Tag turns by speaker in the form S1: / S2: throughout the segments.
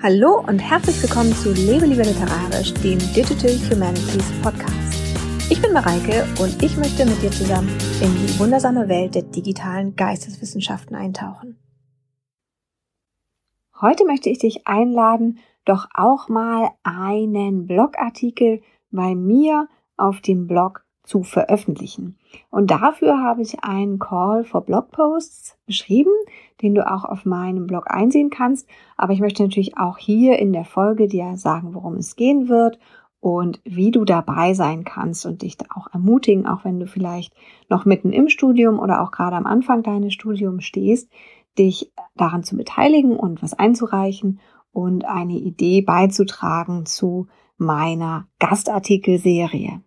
S1: Hallo und herzlich willkommen zu Lebe lieber literarisch, dem Digital Humanities Podcast. Ich bin Mareike und ich möchte mit dir zusammen in die wundersame Welt der digitalen Geisteswissenschaften eintauchen. Heute möchte ich dich einladen, doch auch mal einen Blogartikel bei mir auf dem Blog zu veröffentlichen. Und dafür habe ich einen Call for Blogposts beschrieben, den du auch auf meinem Blog einsehen kannst. Aber ich möchte natürlich auch hier in der Folge dir sagen, worum es gehen wird und wie du dabei sein kannst und dich da auch ermutigen, auch wenn du vielleicht noch mitten im Studium oder auch gerade am Anfang deines Studiums stehst, dich daran zu beteiligen und was einzureichen und eine Idee beizutragen zu meiner Gastartikelserie.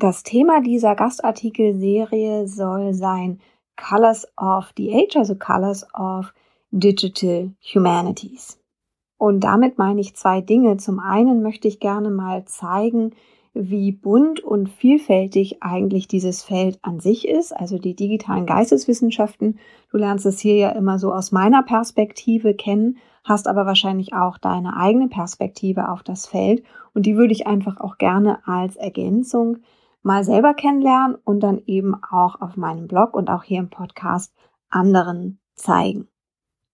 S1: Das Thema dieser Gastartikelserie soll sein Colors of the Age, also Colors of Digital Humanities. Und damit meine ich zwei Dinge. Zum einen möchte ich gerne mal zeigen, wie bunt und vielfältig eigentlich dieses Feld an sich ist, also die digitalen Geisteswissenschaften. Du lernst es hier ja immer so aus meiner Perspektive kennen, hast aber wahrscheinlich auch deine eigene Perspektive auf das Feld und die würde ich einfach auch gerne als Ergänzung mal selber kennenlernen und dann eben auch auf meinem Blog und auch hier im Podcast anderen zeigen.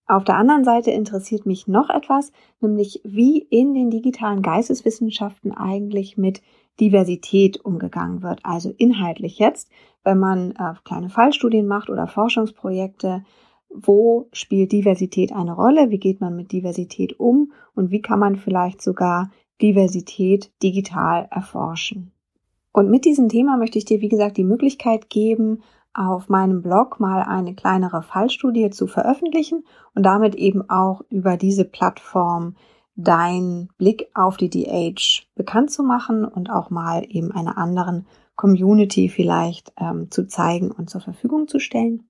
S1: Auf der anderen Seite interessiert mich noch etwas, nämlich wie in den digitalen Geisteswissenschaften eigentlich mit Diversität umgegangen wird. Also inhaltlich jetzt, wenn man äh, kleine Fallstudien macht oder Forschungsprojekte, wo spielt Diversität eine Rolle? Wie geht man mit Diversität um? Und wie kann man vielleicht sogar Diversität digital erforschen? Und mit diesem Thema möchte ich dir, wie gesagt, die Möglichkeit geben, auf meinem Blog mal eine kleinere Fallstudie zu veröffentlichen und damit eben auch über diese Plattform deinen Blick auf die DH bekannt zu machen und auch mal eben einer anderen Community vielleicht ähm, zu zeigen und zur Verfügung zu stellen.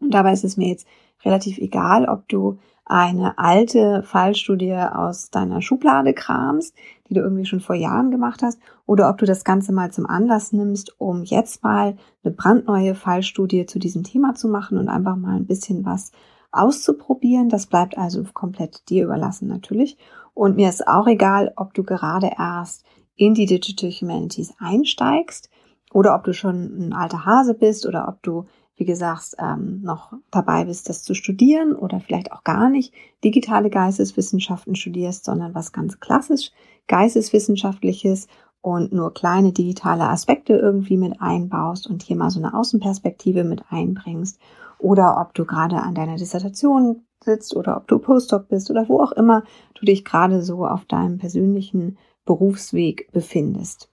S1: Und dabei ist es mir jetzt relativ egal, ob du eine alte Fallstudie aus deiner Schublade kramst, die du irgendwie schon vor Jahren gemacht hast, oder ob du das Ganze mal zum Anlass nimmst, um jetzt mal eine brandneue Fallstudie zu diesem Thema zu machen und einfach mal ein bisschen was auszuprobieren. Das bleibt also komplett dir überlassen natürlich. Und mir ist auch egal, ob du gerade erst in die Digital Humanities einsteigst oder ob du schon ein alter Hase bist oder ob du wie gesagt, ähm, noch dabei bist, das zu studieren oder vielleicht auch gar nicht digitale Geisteswissenschaften studierst, sondern was ganz klassisch Geisteswissenschaftliches und nur kleine digitale Aspekte irgendwie mit einbaust und hier mal so eine Außenperspektive mit einbringst oder ob du gerade an deiner Dissertation sitzt oder ob du Postdoc bist oder wo auch immer du dich gerade so auf deinem persönlichen Berufsweg befindest.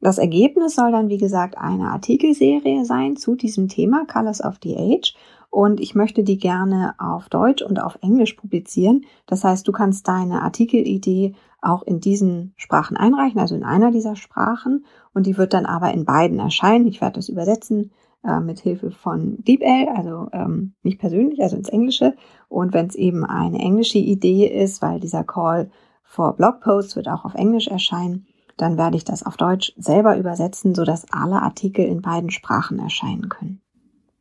S1: Das Ergebnis soll dann, wie gesagt, eine Artikelserie sein zu diesem Thema Colors of the Age. Und ich möchte die gerne auf Deutsch und auf Englisch publizieren. Das heißt, du kannst deine Artikelidee auch in diesen Sprachen einreichen, also in einer dieser Sprachen. Und die wird dann aber in beiden erscheinen. Ich werde das übersetzen äh, mit Hilfe von DeepL, also ähm, nicht persönlich, also ins Englische. Und wenn es eben eine englische Idee ist, weil dieser Call for Blogposts wird auch auf Englisch erscheinen, dann werde ich das auf Deutsch selber übersetzen, sodass alle Artikel in beiden Sprachen erscheinen können.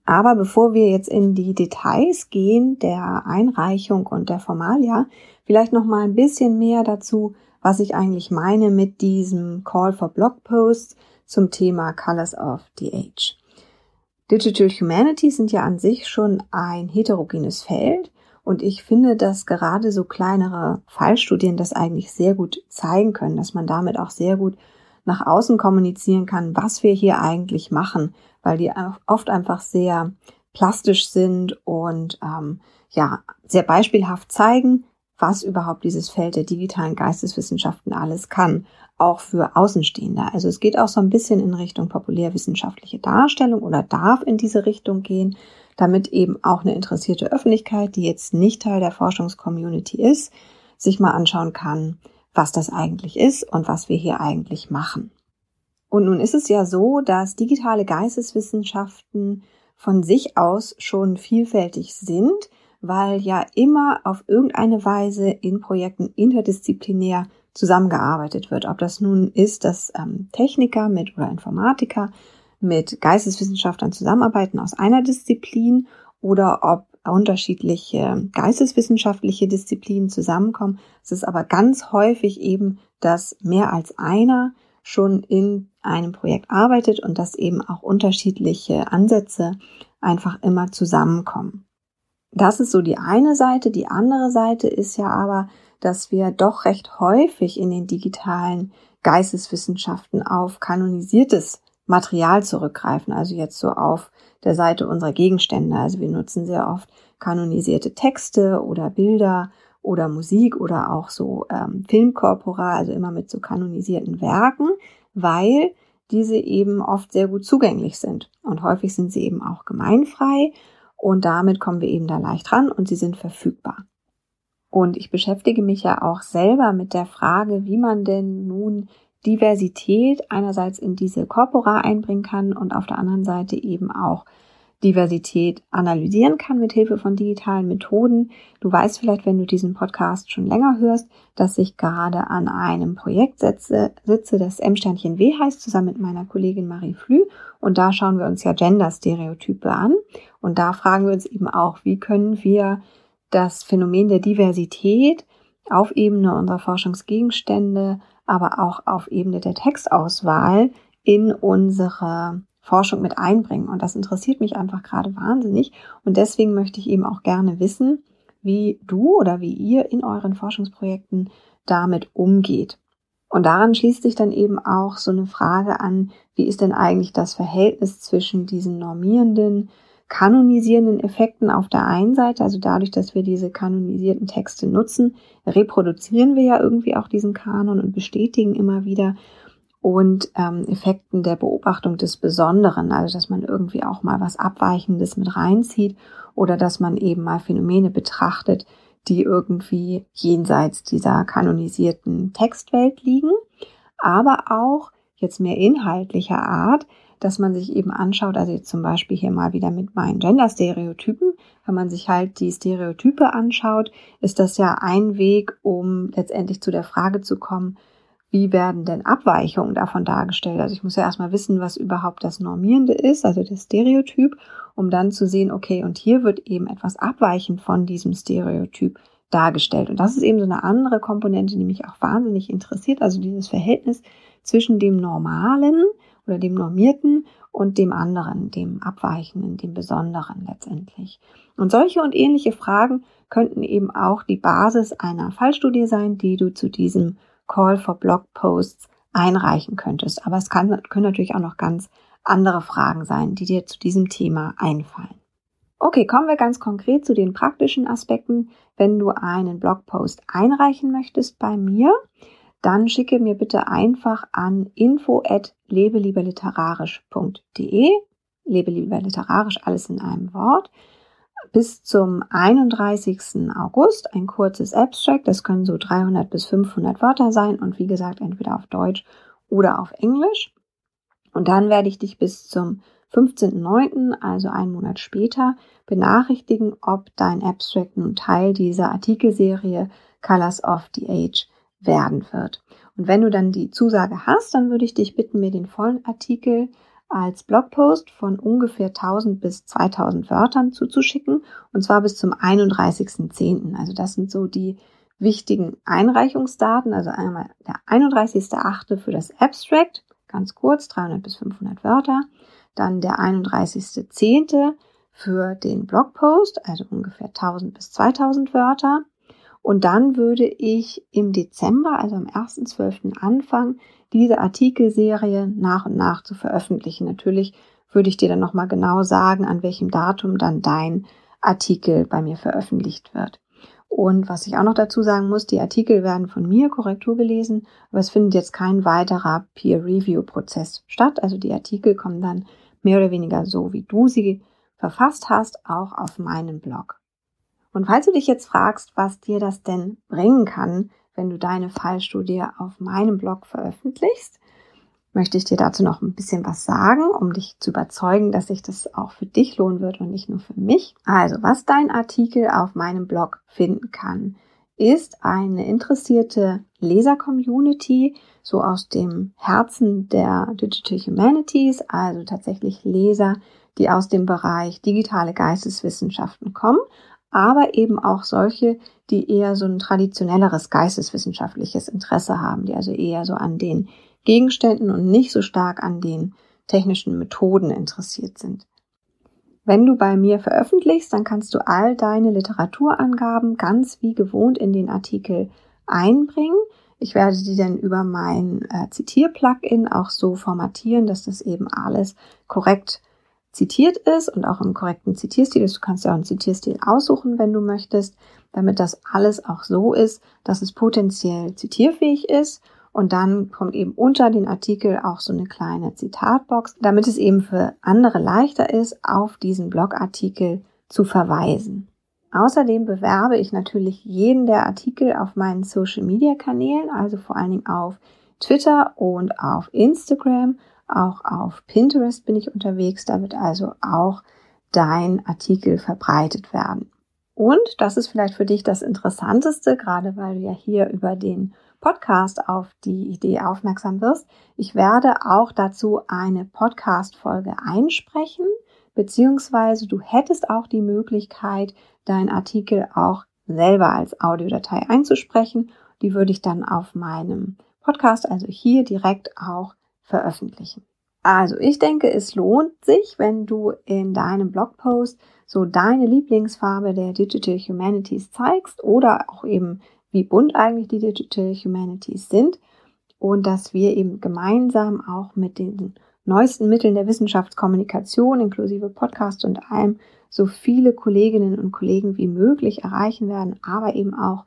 S1: Aber bevor wir jetzt in die Details gehen der Einreichung und der Formalia, vielleicht noch mal ein bisschen mehr dazu, was ich eigentlich meine mit diesem Call for Blog Posts zum Thema Colors of the Age. Digital Humanities sind ja an sich schon ein heterogenes Feld und ich finde, dass gerade so kleinere Fallstudien das eigentlich sehr gut zeigen können, dass man damit auch sehr gut nach außen kommunizieren kann, was wir hier eigentlich machen, weil die oft einfach sehr plastisch sind und ähm, ja sehr beispielhaft zeigen, was überhaupt dieses Feld der digitalen Geisteswissenschaften alles kann, auch für Außenstehende. Also es geht auch so ein bisschen in Richtung populärwissenschaftliche Darstellung oder darf in diese Richtung gehen damit eben auch eine interessierte Öffentlichkeit, die jetzt nicht Teil der Forschungscommunity ist, sich mal anschauen kann, was das eigentlich ist und was wir hier eigentlich machen. Und nun ist es ja so, dass digitale Geisteswissenschaften von sich aus schon vielfältig sind, weil ja immer auf irgendeine Weise in Projekten interdisziplinär zusammengearbeitet wird. Ob das nun ist, dass ähm, Techniker mit oder Informatiker mit Geisteswissenschaftlern zusammenarbeiten aus einer Disziplin oder ob unterschiedliche geisteswissenschaftliche Disziplinen zusammenkommen. Es ist aber ganz häufig eben, dass mehr als einer schon in einem Projekt arbeitet und dass eben auch unterschiedliche Ansätze einfach immer zusammenkommen. Das ist so die eine Seite. Die andere Seite ist ja aber, dass wir doch recht häufig in den digitalen Geisteswissenschaften auf kanonisiertes Material zurückgreifen, also jetzt so auf der Seite unserer Gegenstände. Also wir nutzen sehr oft kanonisierte Texte oder Bilder oder Musik oder auch so ähm, Filmkorpora, also immer mit so kanonisierten Werken, weil diese eben oft sehr gut zugänglich sind. Und häufig sind sie eben auch gemeinfrei und damit kommen wir eben da leicht ran und sie sind verfügbar. Und ich beschäftige mich ja auch selber mit der Frage, wie man denn nun Diversität einerseits in diese Corpora einbringen kann und auf der anderen Seite eben auch Diversität analysieren kann mit Hilfe von digitalen Methoden. Du weißt vielleicht, wenn du diesen Podcast schon länger hörst, dass ich gerade an einem Projekt sitze, sitze das M-Sternchen W heißt, zusammen mit meiner Kollegin Marie Flü. Und da schauen wir uns ja Gender-Stereotype an. Und da fragen wir uns eben auch, wie können wir das Phänomen der Diversität auf Ebene unserer Forschungsgegenstände aber auch auf Ebene der Textauswahl in unsere Forschung mit einbringen. Und das interessiert mich einfach gerade wahnsinnig. Und deswegen möchte ich eben auch gerne wissen, wie du oder wie ihr in euren Forschungsprojekten damit umgeht. Und daran schließt sich dann eben auch so eine Frage an, wie ist denn eigentlich das Verhältnis zwischen diesen normierenden, kanonisierenden Effekten auf der einen Seite, also dadurch, dass wir diese kanonisierten Texte nutzen, reproduzieren wir ja irgendwie auch diesen Kanon und bestätigen immer wieder und ähm, Effekten der Beobachtung des Besonderen, also dass man irgendwie auch mal was Abweichendes mit reinzieht oder dass man eben mal Phänomene betrachtet, die irgendwie jenseits dieser kanonisierten Textwelt liegen, aber auch jetzt mehr inhaltlicher Art, dass man sich eben anschaut, also jetzt zum Beispiel hier mal wieder mit meinen Gender-Stereotypen, wenn man sich halt die Stereotype anschaut, ist das ja ein Weg, um letztendlich zu der Frage zu kommen, wie werden denn Abweichungen davon dargestellt? Also ich muss ja erstmal wissen, was überhaupt das Normierende ist, also das Stereotyp, um dann zu sehen, okay, und hier wird eben etwas abweichend von diesem Stereotyp dargestellt. Und das ist eben so eine andere Komponente, die mich auch wahnsinnig interessiert, also dieses Verhältnis zwischen dem Normalen, oder dem Normierten und dem anderen, dem Abweichenden, dem Besonderen letztendlich. Und solche und ähnliche Fragen könnten eben auch die Basis einer Fallstudie sein, die du zu diesem Call for Blog Posts einreichen könntest. Aber es kann, können natürlich auch noch ganz andere Fragen sein, die dir zu diesem Thema einfallen. Okay, kommen wir ganz konkret zu den praktischen Aspekten. Wenn du einen Blogpost einreichen möchtest bei mir, dann schicke mir bitte einfach an info at lebelieberliterarisch.de. Lebe lieber literarisch, alles in einem Wort. Bis zum 31. August ein kurzes Abstract. Das können so 300 bis 500 Wörter sein und wie gesagt entweder auf Deutsch oder auf Englisch. Und dann werde ich dich bis zum 15.09., also einen Monat später, benachrichtigen, ob dein Abstract nun Teil dieser Artikelserie Colors of the Age werden wird. Und wenn du dann die Zusage hast, dann würde ich dich bitten, mir den vollen Artikel als Blogpost von ungefähr 1000 bis 2000 Wörtern zuzuschicken und zwar bis zum 31.10. Also das sind so die wichtigen Einreichungsdaten, also einmal der 31.8. für das Abstract, ganz kurz, 300 bis 500 Wörter, dann der 31.10. für den Blogpost, also ungefähr 1000 bis 2000 Wörter, und dann würde ich im Dezember, also am 1.12. anfangen, diese Artikelserie nach und nach zu veröffentlichen. Natürlich würde ich dir dann nochmal genau sagen, an welchem Datum dann dein Artikel bei mir veröffentlicht wird. Und was ich auch noch dazu sagen muss, die Artikel werden von mir Korrektur gelesen, aber es findet jetzt kein weiterer Peer-Review-Prozess statt. Also die Artikel kommen dann mehr oder weniger so, wie du sie verfasst hast, auch auf meinem Blog. Und falls du dich jetzt fragst, was dir das denn bringen kann, wenn du deine Fallstudie auf meinem Blog veröffentlichst, möchte ich dir dazu noch ein bisschen was sagen, um dich zu überzeugen, dass sich das auch für dich lohnen wird und nicht nur für mich. Also, was dein Artikel auf meinem Blog finden kann, ist eine interessierte Leser-Community, so aus dem Herzen der Digital Humanities, also tatsächlich Leser, die aus dem Bereich digitale Geisteswissenschaften kommen, aber eben auch solche, die eher so ein traditionelleres geisteswissenschaftliches Interesse haben, die also eher so an den Gegenständen und nicht so stark an den technischen Methoden interessiert sind. Wenn du bei mir veröffentlichst, dann kannst du all deine Literaturangaben ganz wie gewohnt in den Artikel einbringen. Ich werde die dann über mein äh, Zitier-Plugin auch so formatieren, dass das eben alles korrekt zitiert ist und auch im korrekten Zitierstil ist. Du kannst ja auch einen Zitierstil aussuchen, wenn du möchtest, damit das alles auch so ist, dass es potenziell zitierfähig ist. Und dann kommt eben unter den Artikel auch so eine kleine Zitatbox, damit es eben für andere leichter ist, auf diesen Blogartikel zu verweisen. Außerdem bewerbe ich natürlich jeden der Artikel auf meinen Social Media Kanälen, also vor allen Dingen auf Twitter und auf Instagram. Auch auf Pinterest bin ich unterwegs. Da wird also auch dein Artikel verbreitet werden. Und das ist vielleicht für dich das Interessanteste, gerade weil du ja hier über den Podcast auf die Idee aufmerksam wirst. Ich werde auch dazu eine Podcast-Folge einsprechen, beziehungsweise du hättest auch die Möglichkeit, deinen Artikel auch selber als Audiodatei einzusprechen. Die würde ich dann auf meinem Podcast, also hier direkt auch veröffentlichen. Also ich denke, es lohnt sich, wenn du in deinem Blogpost so deine Lieblingsfarbe der Digital Humanities zeigst oder auch eben wie bunt eigentlich die Digital Humanities sind und dass wir eben gemeinsam auch mit den neuesten Mitteln der Wissenschaftskommunikation inklusive Podcast und allem so viele Kolleginnen und Kollegen wie möglich erreichen werden, aber eben auch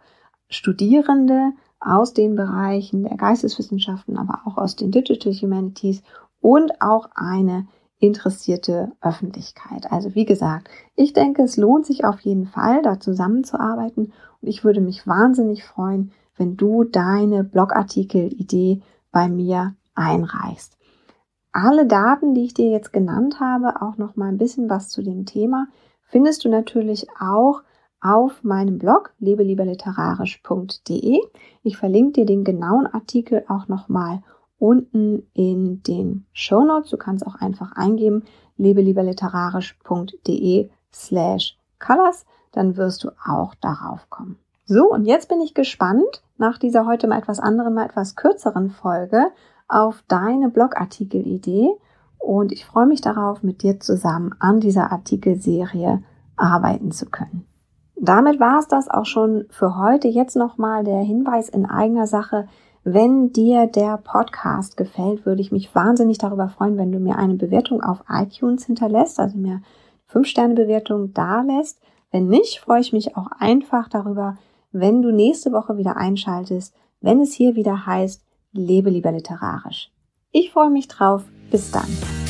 S1: Studierende aus den Bereichen der Geisteswissenschaften, aber auch aus den Digital Humanities und auch eine interessierte Öffentlichkeit. Also wie gesagt, ich denke, es lohnt sich auf jeden Fall, da zusammenzuarbeiten und ich würde mich wahnsinnig freuen, wenn du deine Blogartikel-Idee bei mir einreichst. Alle Daten, die ich dir jetzt genannt habe, auch noch mal ein bisschen was zu dem Thema, findest du natürlich auch auf meinem Blog lebelieberliterarisch.de. Ich verlinke dir den genauen Artikel auch noch mal unten in den Show Notes. Du kannst auch einfach eingeben lebelieberliterarisch.de slash colors, dann wirst du auch darauf kommen. So, und jetzt bin ich gespannt, nach dieser heute mal etwas anderen, mal etwas kürzeren Folge, auf deine Blogartikelidee und ich freue mich darauf, mit dir zusammen an dieser Artikelserie arbeiten zu können. Damit war es das auch schon für heute. Jetzt nochmal der Hinweis in eigener Sache. Wenn dir der Podcast gefällt, würde ich mich wahnsinnig darüber freuen, wenn du mir eine Bewertung auf iTunes hinterlässt, also mir 5-Sterne-Bewertung da lässt. Wenn nicht, freue ich mich auch einfach darüber, wenn du nächste Woche wieder einschaltest, wenn es hier wieder heißt, lebe lieber literarisch. Ich freue mich drauf. Bis dann.